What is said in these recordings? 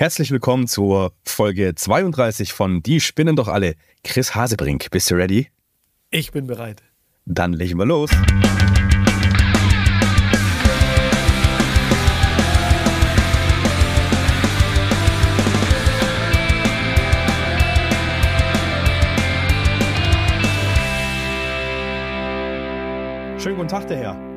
Herzlich willkommen zur Folge 32 von Die spinnen doch alle. Chris Hasebrink, bist du ready? Ich bin bereit. Dann legen wir los. Schönen guten Tag, der Herr.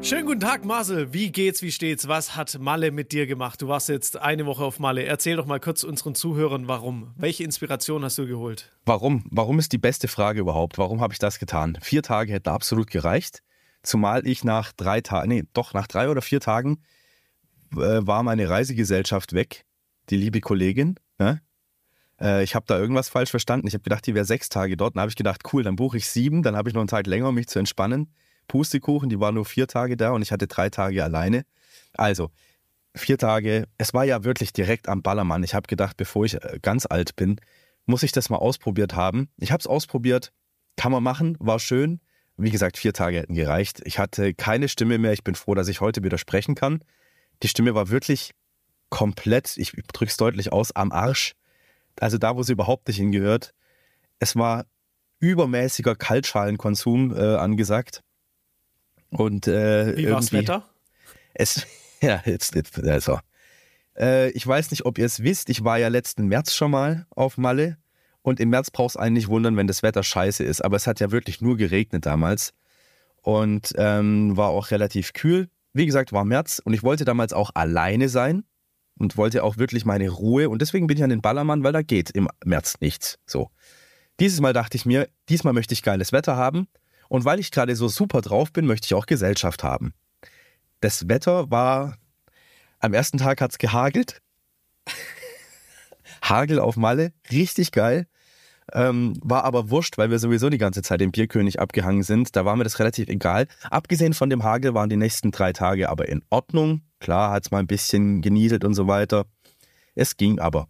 Schönen guten Tag, Marcel. Wie geht's, wie steht's? Was hat Malle mit dir gemacht? Du warst jetzt eine Woche auf Malle. Erzähl doch mal kurz unseren Zuhörern, warum. Welche Inspiration hast du geholt? Warum? Warum ist die beste Frage überhaupt? Warum habe ich das getan? Vier Tage hätten absolut gereicht. Zumal ich nach drei Tagen, nee, doch nach drei oder vier Tagen äh, war meine Reisegesellschaft weg, die liebe Kollegin. Ne? Äh, ich habe da irgendwas falsch verstanden. Ich habe gedacht, die wäre sechs Tage dort. Dann habe ich gedacht, cool, dann buche ich sieben, dann habe ich noch einen Tag länger, um mich zu entspannen. Pustekuchen, die war nur vier Tage da und ich hatte drei Tage alleine. Also, vier Tage, es war ja wirklich direkt am Ballermann. Ich habe gedacht, bevor ich äh, ganz alt bin, muss ich das mal ausprobiert haben. Ich habe es ausprobiert, kann man machen, war schön. Wie gesagt, vier Tage hätten gereicht. Ich hatte keine Stimme mehr. Ich bin froh, dass ich heute wieder sprechen kann. Die Stimme war wirklich komplett, ich drücke es deutlich aus, am Arsch. Also da, wo sie überhaupt nicht hingehört. Es war übermäßiger Kaltschalenkonsum äh, angesagt. Und, äh, Wie war das Wetter? Es, ja, jetzt, jetzt also. Äh, ich weiß nicht, ob ihr es wisst, ich war ja letzten März schon mal auf Malle. Und im März brauchst du eigentlich wundern, wenn das Wetter scheiße ist. Aber es hat ja wirklich nur geregnet damals. Und ähm, war auch relativ kühl. Wie gesagt, war März und ich wollte damals auch alleine sein und wollte auch wirklich meine Ruhe. Und deswegen bin ich an den Ballermann, weil da geht im März nichts. So. Dieses Mal dachte ich mir, diesmal möchte ich geiles Wetter haben. Und weil ich gerade so super drauf bin, möchte ich auch Gesellschaft haben. Das Wetter war, am ersten Tag hat es gehagelt. Hagel auf Malle, richtig geil. Ähm, war aber wurscht, weil wir sowieso die ganze Zeit im Bierkönig abgehangen sind. Da war mir das relativ egal. Abgesehen von dem Hagel waren die nächsten drei Tage aber in Ordnung. Klar hat es mal ein bisschen genieselt und so weiter. Es ging aber.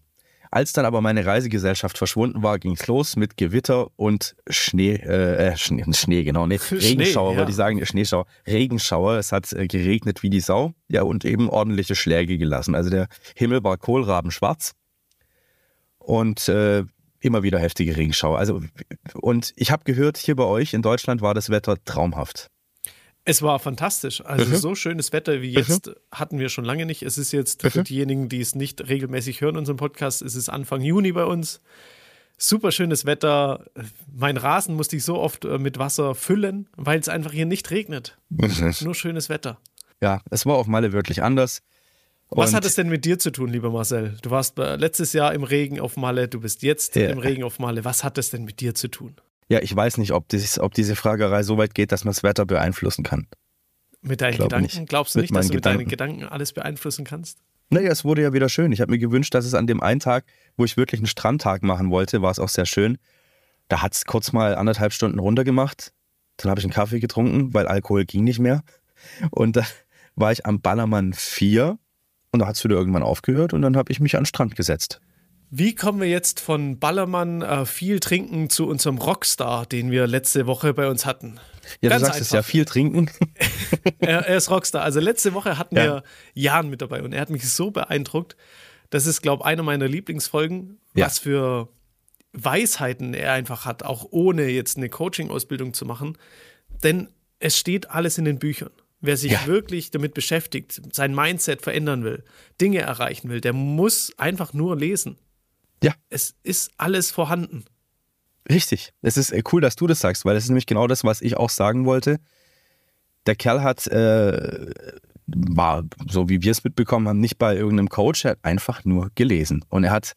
Als dann aber meine Reisegesellschaft verschwunden war, ging es los mit Gewitter und Schnee, äh, Schnee, Schnee genau, nee, Regenschauer, ja. wollte ich sagen, Schneeschauer, Regenschauer. Es hat äh, geregnet wie die Sau, ja, und eben ordentliche Schläge gelassen. Also der Himmel war kohlrabenschwarz und äh, immer wieder heftige Regenschauer. Also, und ich habe gehört, hier bei euch in Deutschland war das Wetter traumhaft. Es war fantastisch. Also mhm. so schönes Wetter wie jetzt mhm. hatten wir schon lange nicht. Es ist jetzt mhm. für diejenigen, die es nicht regelmäßig hören, unseren Podcast, es ist Anfang Juni bei uns. Super schönes Wetter. Mein Rasen musste ich so oft äh, mit Wasser füllen, weil es einfach hier nicht regnet. Nur schönes Wetter. Ja, es war auf Malle wirklich anders. Und Was hat es denn mit dir zu tun, lieber Marcel? Du warst äh, letztes Jahr im Regen auf Malle, du bist jetzt ja. im Regen auf Malle. Was hat es denn mit dir zu tun? Ja, ich weiß nicht, ob, dies, ob diese Fragerei so weit geht, dass man das Wetter beeinflussen kann. Mit deinen Gedanken? Nicht. Glaubst du nicht, dass du mit Gedanken. deinen Gedanken alles beeinflussen kannst? Naja, es wurde ja wieder schön. Ich habe mir gewünscht, dass es an dem einen Tag, wo ich wirklich einen Strandtag machen wollte, war es auch sehr schön. Da hat es kurz mal anderthalb Stunden runtergemacht. Dann habe ich einen Kaffee getrunken, weil Alkohol ging nicht mehr. Und da war ich am Ballermann 4 und da hat es wieder irgendwann aufgehört und dann habe ich mich an den Strand gesetzt. Wie kommen wir jetzt von Ballermann äh, viel trinken zu unserem Rockstar, den wir letzte Woche bei uns hatten? Ja, Ganz du sagst einfach. es ja, viel trinken. er, er, ist Rockstar. Also letzte Woche hatten ja. wir Jan mit dabei und er hat mich so beeindruckt. Das ist, glaube ich, eine meiner Lieblingsfolgen, ja. was für Weisheiten er einfach hat, auch ohne jetzt eine Coaching-Ausbildung zu machen. Denn es steht alles in den Büchern. Wer sich ja. wirklich damit beschäftigt, sein Mindset verändern will, Dinge erreichen will, der muss einfach nur lesen. Ja. Es ist alles vorhanden. Richtig. Es ist äh, cool, dass du das sagst, weil das ist nämlich genau das, was ich auch sagen wollte. Der Kerl hat, äh, war, so wie wir es mitbekommen haben, nicht bei irgendeinem Coach, er hat einfach nur gelesen. Und er hat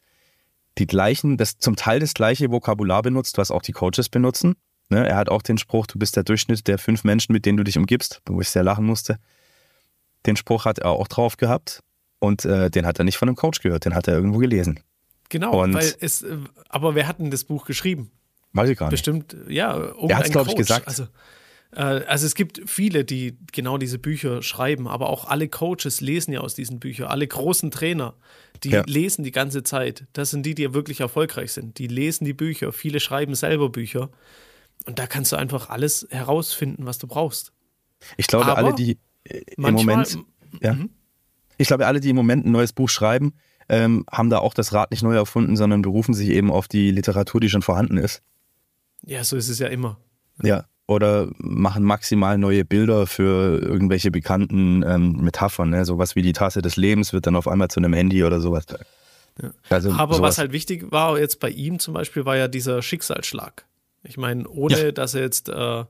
die gleichen, das zum Teil das gleiche Vokabular benutzt, was auch die Coaches benutzen. Ne? Er hat auch den Spruch, du bist der Durchschnitt der fünf Menschen, mit denen du dich umgibst, wo ich sehr lachen musste. Den Spruch hat er auch drauf gehabt und äh, den hat er nicht von einem Coach gehört, den hat er irgendwo gelesen. Genau, und weil es, äh, aber wer hat denn das Buch geschrieben? Weiß ich gar nicht. Bestimmt, ja, Er hat es, glaube ich, gesagt. Also, äh, also es gibt viele, die genau diese Bücher schreiben, aber auch alle Coaches lesen ja aus diesen Büchern. Alle großen Trainer, die ja. lesen die ganze Zeit. Das sind die, die ja wirklich erfolgreich sind. Die lesen die Bücher. Viele schreiben selber Bücher. Und da kannst du einfach alles herausfinden, was du brauchst. Ich glaube, aber alle, die äh, im Moment, ja, mhm. ich glaube, alle, die im Moment ein neues Buch schreiben, ähm, haben da auch das Rad nicht neu erfunden, sondern berufen sich eben auf die Literatur, die schon vorhanden ist. Ja, so ist es ja immer. Ja, oder machen maximal neue Bilder für irgendwelche bekannten ähm, Metaphern. Ne? Sowas wie die Tasse des Lebens wird dann auf einmal zu einem Handy oder sowas. Ja. Also Aber sowas. was halt wichtig war jetzt bei ihm zum Beispiel, war ja dieser Schicksalsschlag. Ich meine, ohne ja. dass er jetzt äh,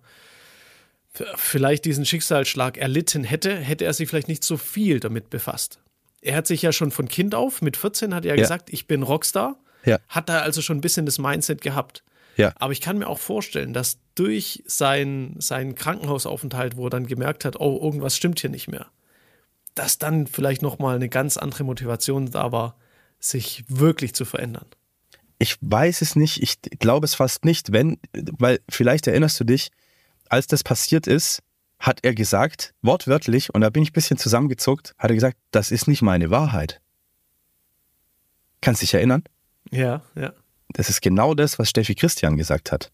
vielleicht diesen Schicksalsschlag erlitten hätte, hätte er sich vielleicht nicht so viel damit befasst. Er hat sich ja schon von Kind auf, mit 14 hat er ja. gesagt, ich bin Rockstar. Ja. Hat da also schon ein bisschen das Mindset gehabt. Ja. Aber ich kann mir auch vorstellen, dass durch sein, seinen Krankenhausaufenthalt, wo er dann gemerkt hat, oh, irgendwas stimmt hier nicht mehr, dass dann vielleicht nochmal eine ganz andere Motivation da war, sich wirklich zu verändern. Ich weiß es nicht, ich glaube es fast nicht, wenn, weil vielleicht erinnerst du dich, als das passiert ist, hat er gesagt, wortwörtlich, und da bin ich ein bisschen zusammengezuckt, hat er gesagt, das ist nicht meine Wahrheit. Kannst dich erinnern? Ja, ja. Das ist genau das, was Steffi Christian gesagt hat.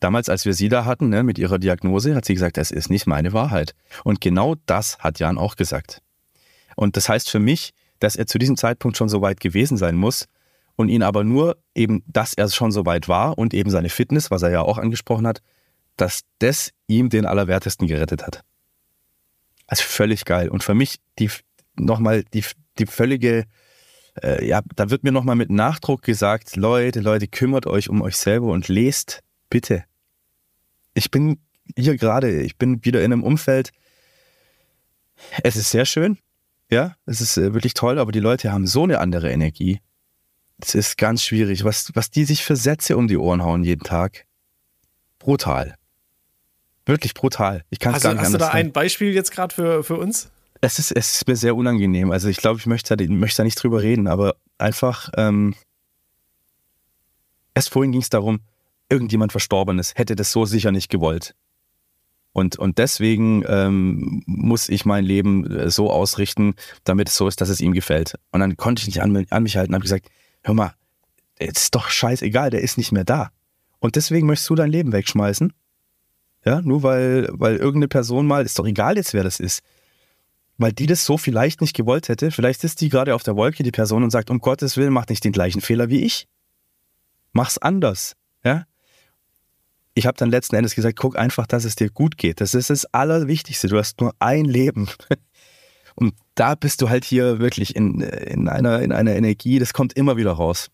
Damals, als wir sie da hatten, ne, mit ihrer Diagnose, hat sie gesagt, das ist nicht meine Wahrheit. Und genau das hat Jan auch gesagt. Und das heißt für mich, dass er zu diesem Zeitpunkt schon so weit gewesen sein muss und ihn aber nur eben, dass er schon so weit war und eben seine Fitness, was er ja auch angesprochen hat, dass das ihm den Allerwertesten gerettet hat. Also völlig geil. Und für mich die nochmal die, die völlige, äh, ja, da wird mir nochmal mit Nachdruck gesagt, Leute, Leute, kümmert euch um euch selber und lest bitte. Ich bin hier gerade, ich bin wieder in einem Umfeld, es ist sehr schön, ja, es ist äh, wirklich toll, aber die Leute haben so eine andere Energie. Es ist ganz schwierig, was, was die sich für Sätze um die Ohren hauen jeden Tag. Brutal. Wirklich brutal. Ich kann es gar nicht Hast du da ein Beispiel jetzt gerade für, für uns? Es ist, es ist mir sehr unangenehm. Also ich glaube, ich möchte da, möchte da nicht drüber reden, aber einfach, ähm, erst vorhin ging es darum, irgendjemand Verstorbenes hätte das so sicher nicht gewollt. Und, und deswegen ähm, muss ich mein Leben äh, so ausrichten, damit es so ist, dass es ihm gefällt. Und dann konnte ich nicht an, an mich halten und habe gesagt, hör mal, es ist doch scheißegal, der ist nicht mehr da. Und deswegen möchtest du dein Leben wegschmeißen? Ja, nur weil, weil irgendeine Person mal, ist doch egal jetzt, wer das ist. Weil die das so vielleicht nicht gewollt hätte. Vielleicht ist die gerade auf der Wolke, die Person, und sagt, um Gottes Willen, mach nicht den gleichen Fehler wie ich. Mach's anders. Ja? Ich habe dann letzten Endes gesagt, guck einfach, dass es dir gut geht. Das ist das Allerwichtigste. Du hast nur ein Leben. Und da bist du halt hier wirklich in, in, einer, in einer Energie, das kommt immer wieder raus,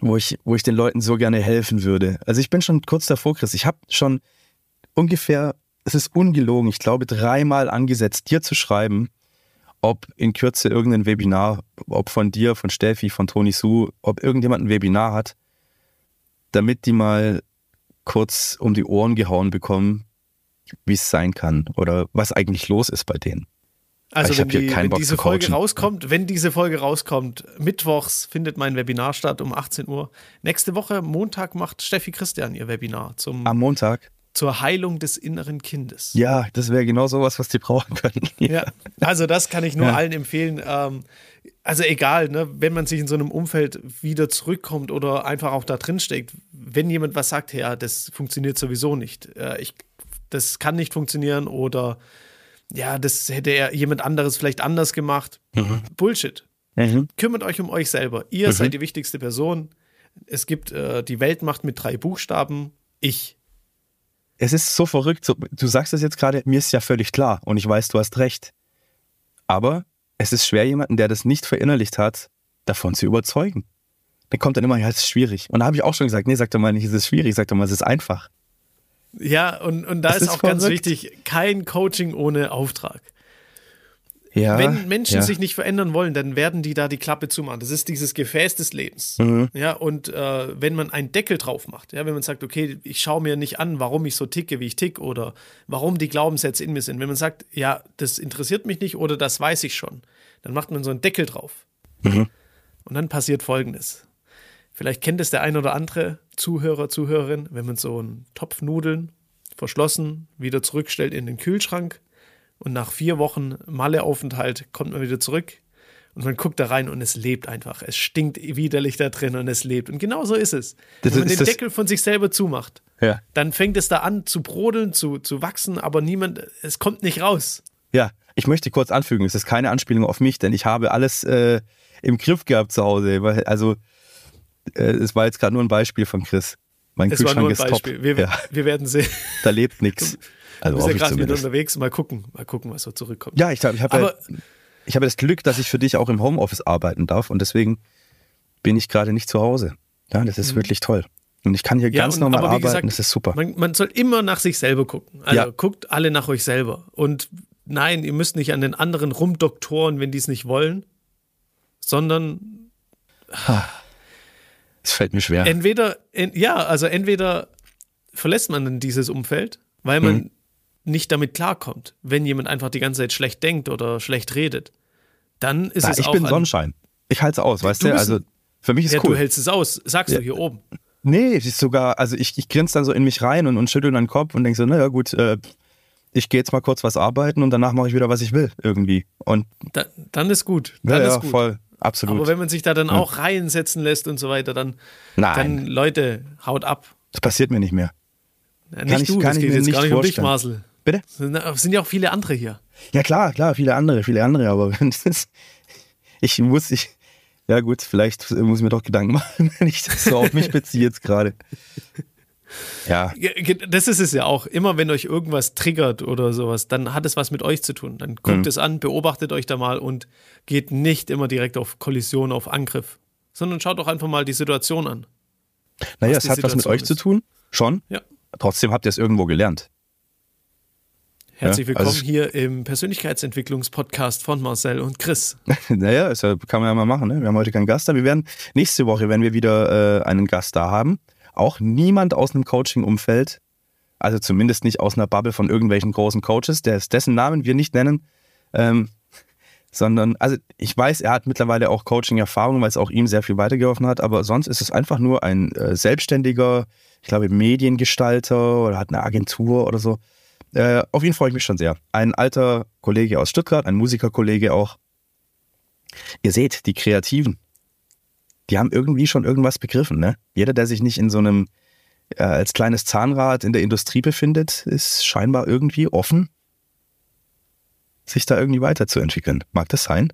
wo ich, wo ich den Leuten so gerne helfen würde. Also ich bin schon kurz davor, Chris. Ich habe schon ungefähr, es ist ungelogen, ich glaube dreimal angesetzt, dir zu schreiben, ob in Kürze irgendein Webinar, ob von dir, von Steffi, von Toni Su, ob irgendjemand ein Webinar hat, damit die mal kurz um die Ohren gehauen bekommen, wie es sein kann oder was eigentlich los ist bei denen. Also wenn, die, wenn diese Folge rauskommt, wenn diese Folge rauskommt, mittwochs findet mein Webinar statt um 18 Uhr. Nächste Woche, Montag, macht Steffi Christian ihr Webinar zum Am Montag zur Heilung des inneren Kindes. Ja, das wäre genau sowas, was die brauchen können. Ja. ja. also das kann ich nur ja. allen empfehlen. Ähm, also egal, ne, wenn man sich in so einem Umfeld wieder zurückkommt oder einfach auch da drin steckt, wenn jemand was sagt, ja, das funktioniert sowieso nicht, äh, ich, das kann nicht funktionieren oder ja, das hätte er jemand anderes vielleicht anders gemacht. Mhm. Bullshit. Mhm. Kümmert euch um euch selber. Ihr mhm. seid die wichtigste Person. Es gibt äh, die Weltmacht mit drei Buchstaben. Ich es ist so verrückt. So, du sagst es jetzt gerade, mir ist ja völlig klar und ich weiß, du hast recht. Aber es ist schwer, jemanden, der das nicht verinnerlicht hat, davon zu überzeugen. Der kommt dann immer, ja, es ist schwierig. Und da habe ich auch schon gesagt, nee, sag doch mal nicht, es ist schwierig, sag doch mal, es ist einfach. Ja, und, und da ist, ist, auch verrückt. ganz wichtig, kein Coaching ohne Auftrag. Ja, Wenn Menschen ja. sich nicht verändern wollen, dann werden die da die Klappe zumachen. Das ist dieses Gefäß des Lebens. Mhm. Ja, und äh, wenn man einen Deckel drauf macht, ja, wenn man sagt, okay, ich schaue mir nicht an, warum ich so ticke, wie ich tick oder warum die Glaubenssätze in mir sind. Wenn man sagt, ja, das interessiert mich nicht oder das weiß ich schon, dann macht man so einen Deckel drauf. Mhm. Und dann passiert Folgendes. Vielleicht kennt es der ein oder andere Zuhörer, Zuhörerin, wenn man so einen Topf Nudeln verschlossen wieder zurückstellt in den Kühlschrank und nach vier Wochen Malleaufenthalt kommt man wieder zurück und man guckt da rein und es lebt einfach. Es stinkt widerlich da drin und es lebt. Und genau so ist es. Das Wenn man den Deckel von sich selber zumacht, ja. dann fängt es da an zu brodeln, zu, zu wachsen, aber niemand, es kommt nicht raus. Ja, ich möchte kurz anfügen, es ist keine Anspielung auf mich, denn ich habe alles, äh, im Griff gehabt zu Hause. Also, äh, es war jetzt gerade nur ein Beispiel von Chris. Mein es Kühlschrank war nur ein ist Beispiel. top. Wir, ja. wir werden sehen. Da lebt nichts. Also wir sind ja gerade wieder unterwegs. Mal gucken, mal gucken, was so zurückkommt. Ja, ich, ich habe ja, ich hab das Glück, dass ich für dich auch im Homeoffice arbeiten darf und deswegen bin ich gerade nicht zu Hause. Ja, das ist mhm. wirklich toll. Und ich kann hier ja, ganz und, normal arbeiten, gesagt, das ist super. Man, man, soll immer nach sich selber gucken. Also ja. guckt alle nach euch selber. Und nein, ihr müsst nicht an den anderen rumdoktoren, wenn die es nicht wollen, sondern. Es fällt mir schwer. Entweder, ja, also entweder verlässt man dann dieses Umfeld, weil man mhm. Nicht damit klarkommt, wenn jemand einfach die ganze Zeit schlecht denkt oder schlecht redet. Dann ist Na, es ich auch. Ich bin Sonnenschein. Ich halte es aus, weißt du? du? Also für mich ist ja, cool. Du hältst es aus, sagst ja. du hier oben. Nee, es ist sogar, also ich, ich grinse dann so in mich rein und, und schüttel den Kopf und denke so, naja gut, äh, ich gehe jetzt mal kurz was arbeiten und danach mache ich wieder, was ich will, irgendwie. Und da, dann ist gut. Dann ja, ist gut. voll, absolut. Aber wenn man sich da dann auch reinsetzen lässt und so weiter, dann, Nein. dann Leute, haut ab. Das passiert mir nicht mehr. Ja, nicht kann du, ich, kann das geht jetzt gar nicht vorstellen. um dich, Marcel. Bitte? Es sind ja auch viele andere hier. Ja klar, klar, viele andere, viele andere, aber ich muss, ich, ja gut, vielleicht muss ich mir doch Gedanken machen, wenn ich das so auf mich beziehe jetzt gerade. Ja. Das ist es ja auch. Immer wenn euch irgendwas triggert oder sowas, dann hat es was mit euch zu tun. Dann guckt mhm. es an, beobachtet euch da mal und geht nicht immer direkt auf Kollision, auf Angriff, sondern schaut doch einfach mal die Situation an. Naja, es hat Situation was mit euch ist. zu tun, schon. Ja. Trotzdem habt ihr es irgendwo gelernt. Herzlich willkommen also, hier im Persönlichkeitsentwicklungspodcast von Marcel und Chris. naja, das kann man ja mal machen. Ne? Wir haben heute keinen Gast da. Wir werden nächste Woche, wenn wir wieder äh, einen Gast da haben, auch niemand aus einem Coaching-Umfeld, also zumindest nicht aus einer Bubble von irgendwelchen großen Coaches, dessen Namen wir nicht nennen, ähm, sondern, also ich weiß, er hat mittlerweile auch Coaching-Erfahrung, weil es auch ihm sehr viel weitergeholfen hat, aber sonst ist es einfach nur ein äh, selbstständiger, ich glaube, Mediengestalter oder hat eine Agentur oder so äh, auf ihn freue ich mich schon sehr. Ein alter Kollege aus Stuttgart, ein Musikerkollege auch. Ihr seht, die Kreativen, die haben irgendwie schon irgendwas begriffen. Ne? Jeder, der sich nicht in so einem äh, als kleines Zahnrad in der Industrie befindet, ist scheinbar irgendwie offen, sich da irgendwie weiterzuentwickeln. Mag das sein?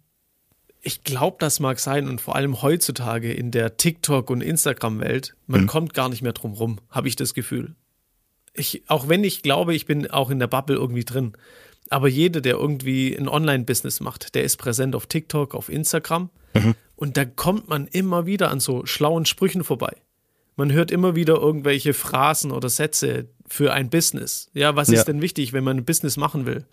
Ich glaube, das mag sein und vor allem heutzutage in der TikTok- und Instagram-Welt, man hm. kommt gar nicht mehr drum rum, habe ich das Gefühl ich, auch wenn ich glaube, ich bin auch in der Bubble irgendwie drin, aber jeder, der irgendwie ein Online-Business macht, der ist präsent auf TikTok, auf Instagram mhm. und da kommt man immer wieder an so schlauen Sprüchen vorbei. Man hört immer wieder irgendwelche Phrasen oder Sätze für ein Business. Ja, was ja. ist denn wichtig, wenn man ein Business machen will?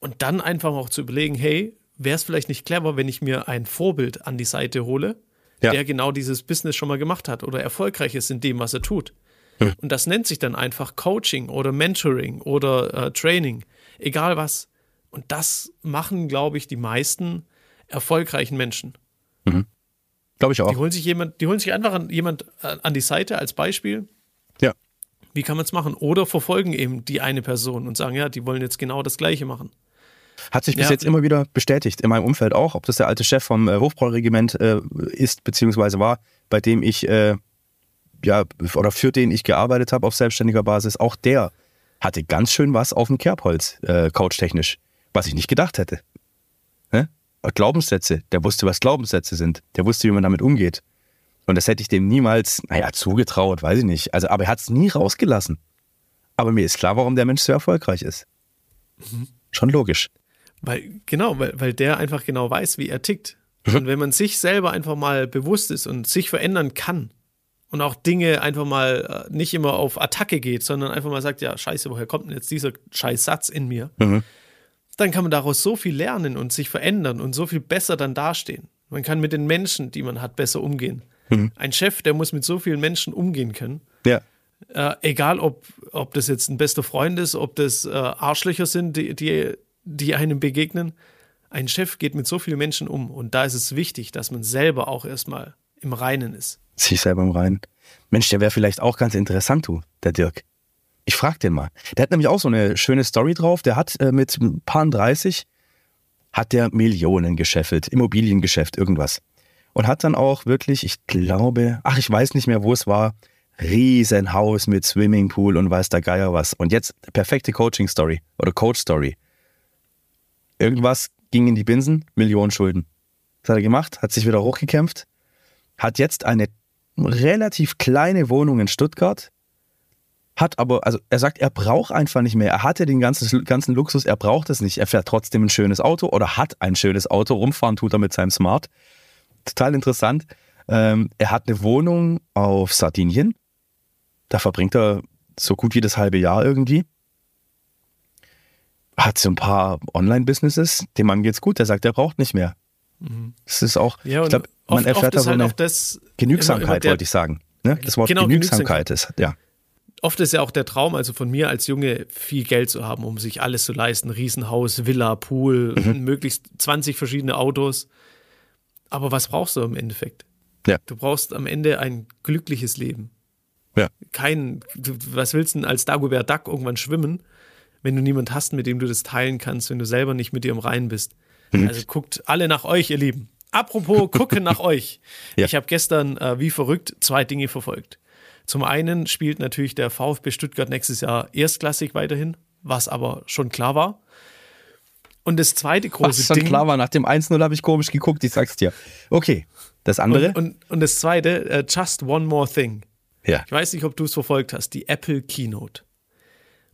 Und dann einfach auch zu überlegen, hey, wäre es vielleicht nicht clever, wenn ich mir ein Vorbild an die Seite hole, ja. der genau dieses Business schon mal gemacht hat oder erfolgreich ist in dem, was er tut. Und das nennt sich dann einfach Coaching oder Mentoring oder äh, Training, egal was. Und das machen, glaube ich, die meisten erfolgreichen Menschen. Mhm. Glaube ich auch. Die holen sich jemand, die holen sich einfach an, jemand äh, an die Seite als Beispiel. Ja. Wie kann man es machen? Oder verfolgen eben die eine Person und sagen, ja, die wollen jetzt genau das Gleiche machen. Hat sich bis ja. jetzt immer wieder bestätigt, in meinem Umfeld auch, ob das der alte Chef vom äh, Hofbräuregiment äh, ist, beziehungsweise war, bei dem ich äh, ja, oder für den ich gearbeitet habe auf selbstständiger Basis, auch der hatte ganz schön was auf dem Kerbholz, äh, coachtechnisch, was ich nicht gedacht hätte. Ne? Glaubenssätze, der wusste, was Glaubenssätze sind, der wusste, wie man damit umgeht. Und das hätte ich dem niemals, naja, zugetraut, weiß ich nicht. Also, aber er hat es nie rausgelassen. Aber mir ist klar, warum der Mensch so erfolgreich ist. Mhm. Schon logisch. Weil, genau, weil, weil der einfach genau weiß, wie er tickt. Mhm. Und wenn man sich selber einfach mal bewusst ist und sich verändern kann, und auch Dinge einfach mal äh, nicht immer auf Attacke geht, sondern einfach mal sagt, ja, scheiße, woher kommt denn jetzt dieser scheiß Satz in mir? Mhm. Dann kann man daraus so viel lernen und sich verändern und so viel besser dann dastehen. Man kann mit den Menschen, die man hat, besser umgehen. Mhm. Ein Chef, der muss mit so vielen Menschen umgehen können. Ja. Äh, egal, ob, ob das jetzt ein bester Freund ist, ob das äh, Arschlöcher sind, die, die, die einem begegnen. Ein Chef geht mit so vielen Menschen um und da ist es wichtig, dass man selber auch erstmal im Reinen ist sich selber im Reinen. Mensch, der wäre vielleicht auch ganz interessant, du, der Dirk. Ich frag den mal. Der hat nämlich auch so eine schöne Story drauf. Der hat äh, mit ein paar 30 hat der Millionen gescheffelt, Immobiliengeschäft, irgendwas. Und hat dann auch wirklich, ich glaube, ach, ich weiß nicht mehr, wo es war, Riesenhaus mit Swimmingpool und weiß der Geier was. Und jetzt perfekte Coaching-Story oder Coach-Story. Irgendwas ging in die Binsen, Millionen Schulden. Das hat er gemacht, hat sich wieder hochgekämpft, hat jetzt eine relativ kleine Wohnung in Stuttgart, hat aber, also er sagt, er braucht einfach nicht mehr. Er hatte den ganzen, ganzen Luxus, er braucht es nicht. Er fährt trotzdem ein schönes Auto oder hat ein schönes Auto. Rumfahren tut er mit seinem Smart. Total interessant. Ähm, er hat eine Wohnung auf Sardinien. Da verbringt er so gut wie das halbe Jahr irgendwie. Hat so ein paar Online-Businesses. Dem Mann geht's gut. Der sagt, er braucht nicht mehr. Mhm. Das ist auch, ja, ich glaube, man oft, erfährt oft da so halt eine das, Genügsamkeit, wollte ich sagen. Ne? Das Wort genau, Genügsamkeit ist, ja oft ist ja auch der Traum, also von mir als Junge, viel Geld zu haben, um sich alles zu leisten. Riesenhaus, Villa, Pool, mhm. möglichst 20 verschiedene Autos. Aber was brauchst du im Endeffekt? Ja. Du brauchst am Ende ein glückliches Leben. Ja. Kein, du, was willst du denn als Dagobert Duck irgendwann schwimmen, wenn du niemand hast, mit dem du das teilen kannst, wenn du selber nicht mit dir im Reinen bist? Mhm. Also guckt alle nach euch, ihr Lieben. Apropos, gucken nach euch. Ja. Ich habe gestern äh, wie verrückt zwei Dinge verfolgt. Zum einen spielt natürlich der VfB Stuttgart nächstes Jahr erstklassig weiterhin, was aber schon klar war. Und das zweite große was schon Ding. klar war, nach dem 1-0 habe ich komisch geguckt, ich sag's dir. Okay, das andere. Und, und, und das zweite, uh, Just One More Thing. Ja. Ich weiß nicht, ob du es verfolgt hast, die Apple Keynote.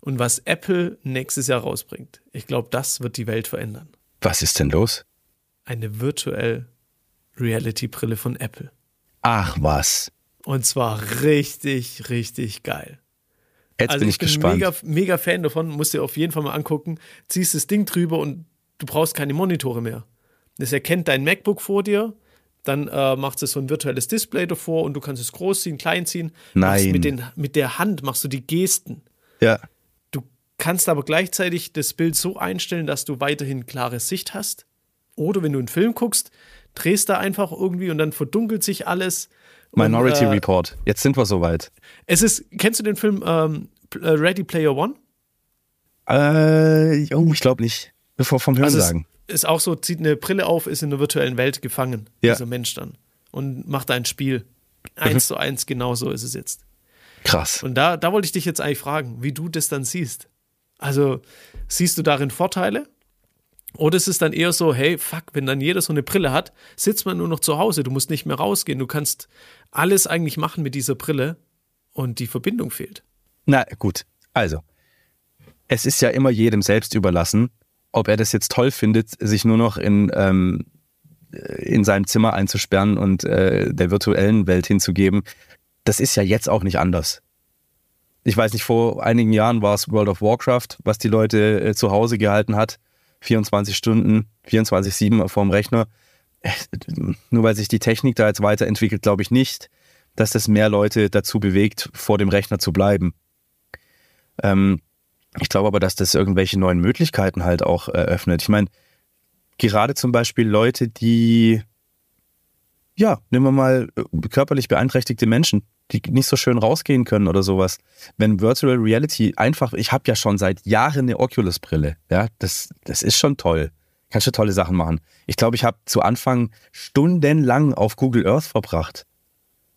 Und was Apple nächstes Jahr rausbringt, ich glaube, das wird die Welt verändern. Was ist denn los? Eine virtuell Reality Brille von Apple. Ach was. Und zwar richtig, richtig geil. Jetzt also bin ich, ich bin gespannt. Mega, mega Fan davon, musst dir auf jeden Fall mal angucken. Ziehst das Ding drüber und du brauchst keine Monitore mehr. Das erkennt dein MacBook vor dir, dann äh, macht es so ein virtuelles Display davor und du kannst es groß ziehen, klein ziehen. Nein. Mit, den, mit der Hand machst du die Gesten. Ja. Du kannst aber gleichzeitig das Bild so einstellen, dass du weiterhin klare Sicht hast. Oder wenn du einen Film guckst, drehst da einfach irgendwie und dann verdunkelt sich alles. Minority und, äh, Report. Jetzt sind wir soweit. Es ist, kennst du den Film ähm, äh, Ready Player One? Äh, oh, ich glaube nicht. Bevor vom Hören also sagen. Ist auch so, zieht eine Brille auf, ist in der virtuellen Welt gefangen, ja. dieser Mensch dann. Und macht ein Spiel. Eins mhm. zu eins, genau so ist es jetzt. Krass. Und da, da wollte ich dich jetzt eigentlich fragen, wie du das dann siehst. Also, siehst du darin Vorteile? Oder ist es dann eher so, hey, fuck, wenn dann jeder so eine Brille hat, sitzt man nur noch zu Hause, du musst nicht mehr rausgehen, du kannst alles eigentlich machen mit dieser Brille und die Verbindung fehlt. Na gut, also, es ist ja immer jedem selbst überlassen, ob er das jetzt toll findet, sich nur noch in, ähm, in seinem Zimmer einzusperren und äh, der virtuellen Welt hinzugeben. Das ist ja jetzt auch nicht anders. Ich weiß nicht, vor einigen Jahren war es World of Warcraft, was die Leute äh, zu Hause gehalten hat 24 Stunden, 24-7 vorm Rechner. Nur weil sich die Technik da jetzt weiterentwickelt, glaube ich nicht, dass das mehr Leute dazu bewegt, vor dem Rechner zu bleiben. Ähm, ich glaube aber, dass das irgendwelche neuen Möglichkeiten halt auch eröffnet. Ich meine, gerade zum Beispiel Leute, die, ja, nehmen wir mal äh, körperlich beeinträchtigte Menschen, die nicht so schön rausgehen können oder sowas. Wenn Virtual Reality einfach, ich habe ja schon seit Jahren eine Oculus-Brille, ja, das, das ist schon toll. Kannst du tolle Sachen machen. Ich glaube, ich habe zu Anfang stundenlang auf Google Earth verbracht.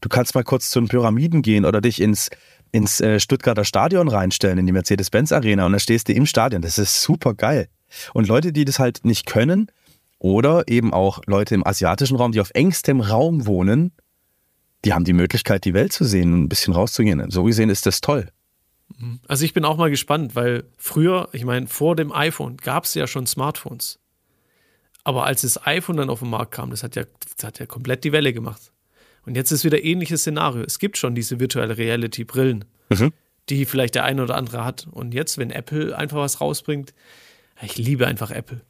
Du kannst mal kurz zu den Pyramiden gehen oder dich ins, ins äh, Stuttgarter Stadion reinstellen, in die Mercedes-Benz Arena und dann stehst du im Stadion. Das ist super geil. Und Leute, die das halt nicht können oder eben auch Leute im asiatischen Raum, die auf engstem Raum wohnen, die haben die Möglichkeit, die Welt zu sehen und ein bisschen rauszugehen. So gesehen ist das toll. Also ich bin auch mal gespannt, weil früher, ich meine, vor dem iPhone gab es ja schon Smartphones. Aber als das iPhone dann auf den Markt kam, das hat ja, das hat ja komplett die Welle gemacht. Und jetzt ist wieder ähnliches Szenario. Es gibt schon diese virtuelle Reality-Brillen, mhm. die vielleicht der eine oder andere hat. Und jetzt, wenn Apple einfach was rausbringt, ich liebe einfach Apple.